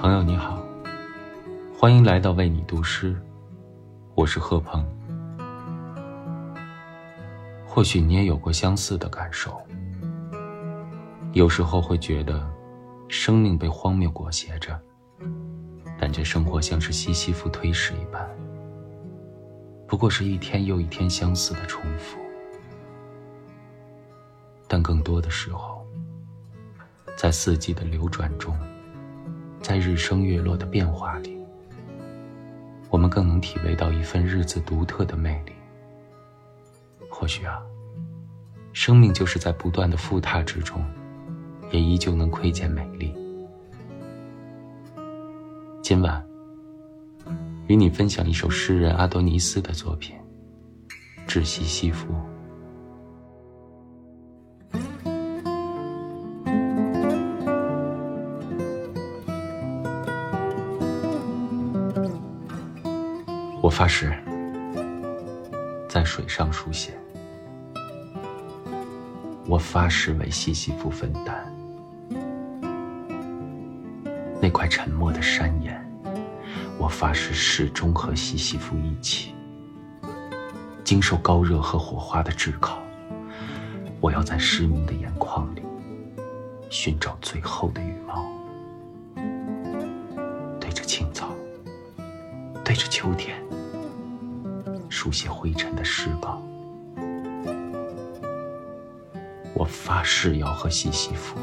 朋友你好，欢迎来到为你读诗，我是贺鹏。或许你也有过相似的感受，有时候会觉得生命被荒谬裹挟着，感觉生活像是西西弗推石一般，不过是一天又一天相似的重复。但更多的时候，在四季的流转中，在日升月落的变化里，我们更能体味到一份日子独特的魅力。或许啊，生命就是在不断的复沓之中，也依旧能窥见美丽。今晚，与你分享一首诗人阿多尼斯的作品《窒息西弗》。我发誓，在水上书写。我发誓为西西弗分担那块沉默的山岩。我发誓始终和西西弗一起，经受高热和火花的炙烤。我要在失明的眼眶里寻找最后的羽毛，对着青草，对着秋天，书写灰尘的诗稿。我发誓要和西西弗